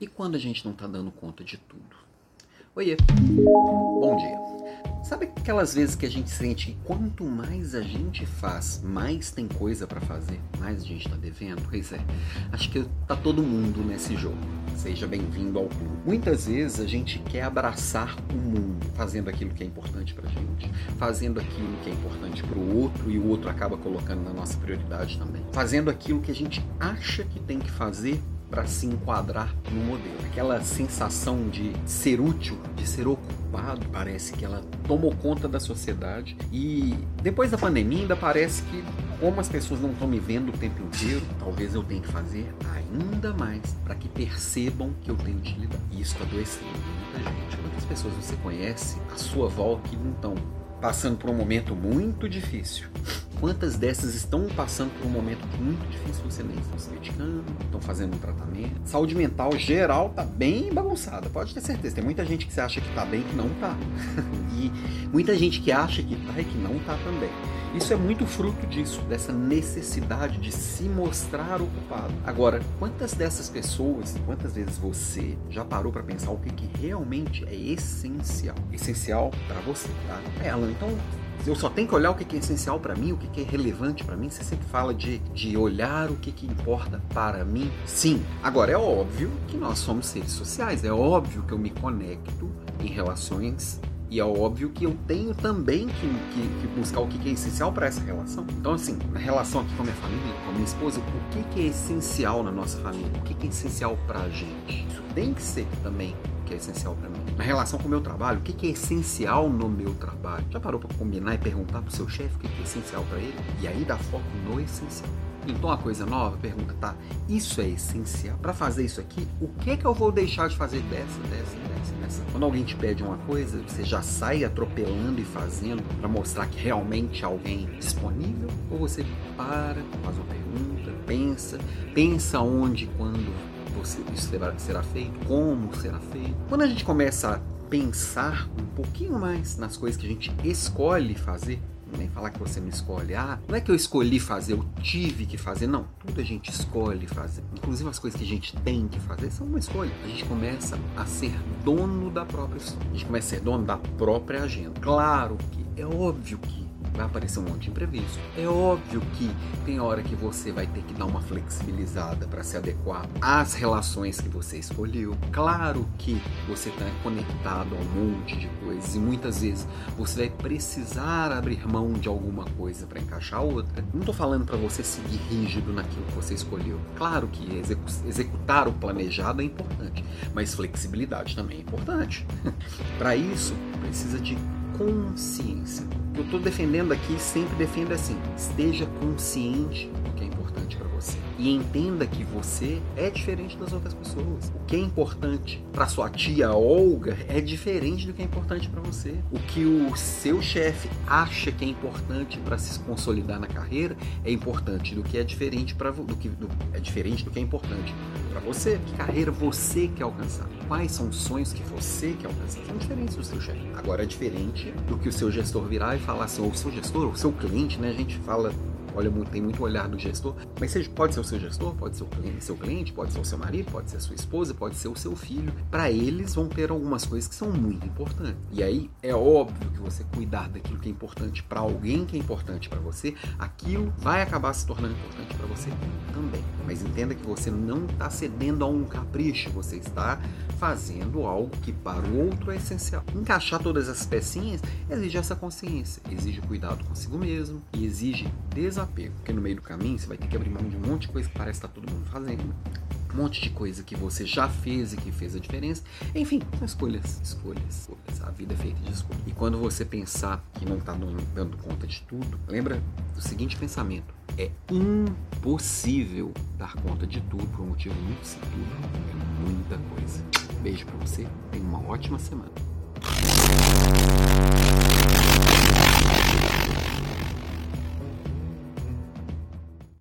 E quando a gente não está dando conta de tudo? Oiê, bom dia. Sabe aquelas vezes que a gente sente que quanto mais a gente faz, mais tem coisa para fazer, mais a gente tá devendo? Pois é, acho que tá todo mundo nesse jogo. Seja bem-vindo ao clube. Muitas vezes a gente quer abraçar o mundo, fazendo aquilo que é importante pra gente, fazendo aquilo que é importante pro outro e o outro acaba colocando na nossa prioridade também. Fazendo aquilo que a gente acha que tem que fazer para se enquadrar no modelo. Aquela sensação de ser útil, de ser ocupado, parece que ela tomou conta da sociedade e depois da pandemia ainda parece que como as pessoas não estão me vendo o tempo inteiro, talvez eu tenha que fazer ainda mais para que percebam que eu tenho utilidade. E isso está adoecendo muita gente. Quantas pessoas você conhece à sua volta que não estão passando por um momento muito difícil? Quantas dessas estão passando por um momento muito difícil você nem estão se medicando, estão fazendo um tratamento? Saúde mental geral tá bem bagunçada, pode ter certeza. Tem muita gente que acha que tá bem que não tá. e muita gente que acha que tá e que não tá também. Isso é muito fruto disso, dessa necessidade de se mostrar ocupado. Agora, quantas dessas pessoas, quantas vezes você já parou para pensar o que, que realmente é essencial? Essencial para você, tá? É, Alan, então eu só tenho que olhar o que é essencial para mim, o que é relevante para mim. Você sempre fala de, de olhar o que, que importa para mim. Sim, agora é óbvio que nós somos seres sociais, é óbvio que eu me conecto em relações e é óbvio que eu tenho também que, que, que buscar o que, é essencial para essa relação. Então, assim, na relação aqui com a minha família, com a minha esposa, o que, que é essencial na nossa família? O que, que é essencial para a gente? Isso tem que ser também que é essencial para mim. Na relação com o meu trabalho, o que, é essencial no meu trabalho? Já parou para combinar e perguntar pro seu chefe o que, que é essencial para ele? E aí dá foco no essencial. Então a coisa nova, pergunta, tá? Isso é essencial. Para fazer isso aqui, o que que eu vou deixar de fazer dessa, dessa, dessa, dessa? Quando alguém te pede uma coisa, você já sai atropelando e fazendo para mostrar que realmente alguém disponível? Ou você para, faz uma pergunta, pensa, pensa onde, quando isso será feito, como será feito. Quando a gente começa a pensar um pouquinho mais nas coisas que a gente escolhe fazer, nem falar que você não escolhe. Ah, não é que eu escolhi fazer, eu tive que fazer. Não, tudo a gente escolhe fazer. Inclusive as coisas que a gente tem que fazer são uma escolha. A gente começa a ser dono da própria história. A gente começa a ser dono da própria agenda. Claro que é óbvio que vai aparecer um monte de imprevisto. É óbvio que tem hora que você vai ter que dar uma flexibilizada para se adequar às relações que você escolheu. Claro que você está conectado a um monte de coisas e muitas vezes você vai precisar abrir mão de alguma coisa para encaixar outra. Não estou falando para você seguir rígido naquilo que você escolheu. Claro que execu executar o planejado é importante, mas flexibilidade também é importante. para isso, precisa de consciência. O que eu estou defendendo aqui sempre defendo assim: esteja consciente do que é importante para você e entenda que você é diferente das outras pessoas. O que é importante para sua tia Olga é diferente do que é importante para você. O que o seu chefe acha que é importante para se consolidar na carreira é importante do que é diferente para do que do, é diferente do que é importante para você. Que carreira você quer alcançar? Quais são os sonhos que você quer alcançar? São diferentes do seu chefe. Agora é diferente do que o seu gestor virar e falar assim, ou o seu gestor, ou o seu cliente, né? A gente fala olha muito, tem muito olhar do gestor, mas seja, pode ser o seu gestor, pode ser o cliente, seu cliente, pode ser o seu marido, pode ser a sua esposa, pode ser o seu filho. Para eles vão ter algumas coisas que são muito importantes. E aí é óbvio que você cuidar daquilo que é importante para alguém que é importante para você, aquilo vai acabar se tornando importante para você também. Mas entenda que você não está cedendo a um capricho, você está fazendo algo que para o outro é essencial. Encaixar todas as pecinhas exige essa consciência, exige cuidado consigo mesmo e exige desafio desapego, porque no meio do caminho você vai ter que abrir mão de um monte de coisa que parece que tá todo mundo fazendo. Um monte de coisa que você já fez e que fez a diferença. Enfim, escolhas, escolhas, escolhas. A vida é feita de escolhas. E quando você pensar que não está dando conta de tudo, lembra do seguinte pensamento: é impossível dar conta de tudo por um motivo muito simples. É muita coisa. Beijo para você, tenha uma ótima semana.